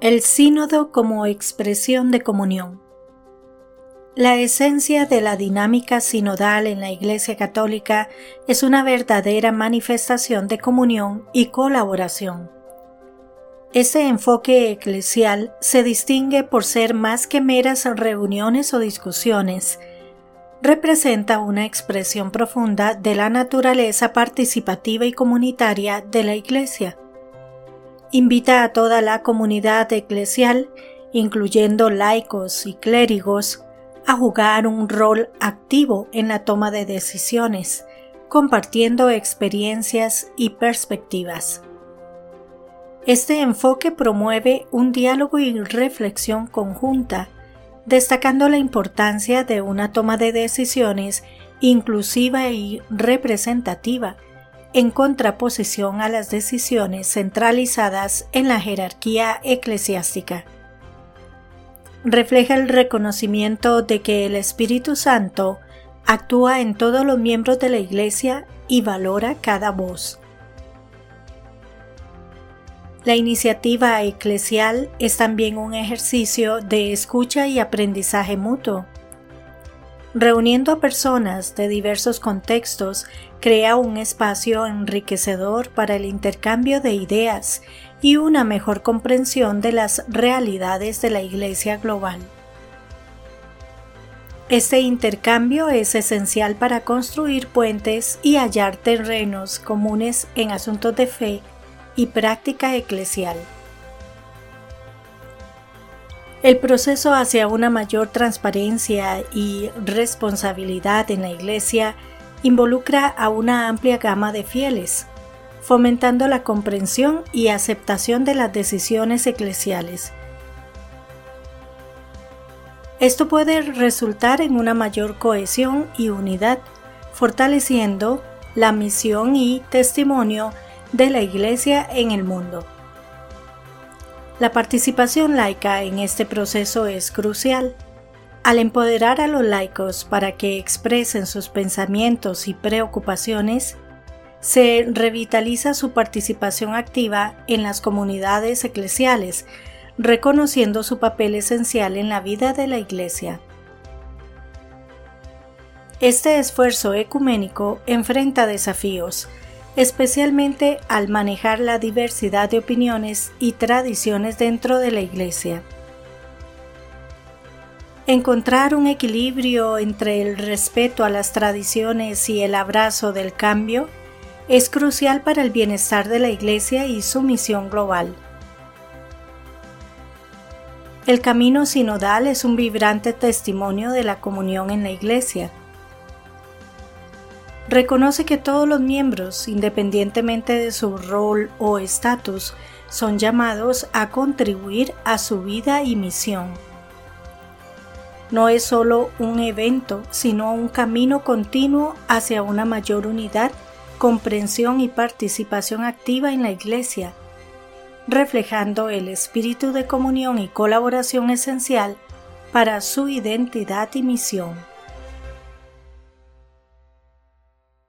El sínodo como expresión de comunión. La esencia de la dinámica sinodal en la Iglesia Católica es una verdadera manifestación de comunión y colaboración. Este enfoque eclesial se distingue por ser más que meras reuniones o discusiones, representa una expresión profunda de la naturaleza participativa y comunitaria de la Iglesia invita a toda la comunidad eclesial, incluyendo laicos y clérigos, a jugar un rol activo en la toma de decisiones, compartiendo experiencias y perspectivas. Este enfoque promueve un diálogo y reflexión conjunta, destacando la importancia de una toma de decisiones inclusiva y representativa en contraposición a las decisiones centralizadas en la jerarquía eclesiástica. Refleja el reconocimiento de que el Espíritu Santo actúa en todos los miembros de la Iglesia y valora cada voz. La iniciativa eclesial es también un ejercicio de escucha y aprendizaje mutuo reuniendo a personas de diversos contextos, crea un espacio enriquecedor para el intercambio de ideas y una mejor comprensión de las realidades de la Iglesia global. Este intercambio es esencial para construir puentes y hallar terrenos comunes en asuntos de fe y práctica eclesial. El proceso hacia una mayor transparencia y responsabilidad en la Iglesia involucra a una amplia gama de fieles, fomentando la comprensión y aceptación de las decisiones eclesiales. Esto puede resultar en una mayor cohesión y unidad, fortaleciendo la misión y testimonio de la Iglesia en el mundo. La participación laica en este proceso es crucial. Al empoderar a los laicos para que expresen sus pensamientos y preocupaciones, se revitaliza su participación activa en las comunidades eclesiales, reconociendo su papel esencial en la vida de la Iglesia. Este esfuerzo ecuménico enfrenta desafíos, especialmente al manejar la diversidad de opiniones y tradiciones dentro de la Iglesia. Encontrar un equilibrio entre el respeto a las tradiciones y el abrazo del cambio es crucial para el bienestar de la Iglesia y su misión global. El camino sinodal es un vibrante testimonio de la comunión en la Iglesia reconoce que todos los miembros, independientemente de su rol o estatus, son llamados a contribuir a su vida y misión. No es solo un evento, sino un camino continuo hacia una mayor unidad, comprensión y participación activa en la Iglesia, reflejando el espíritu de comunión y colaboración esencial para su identidad y misión.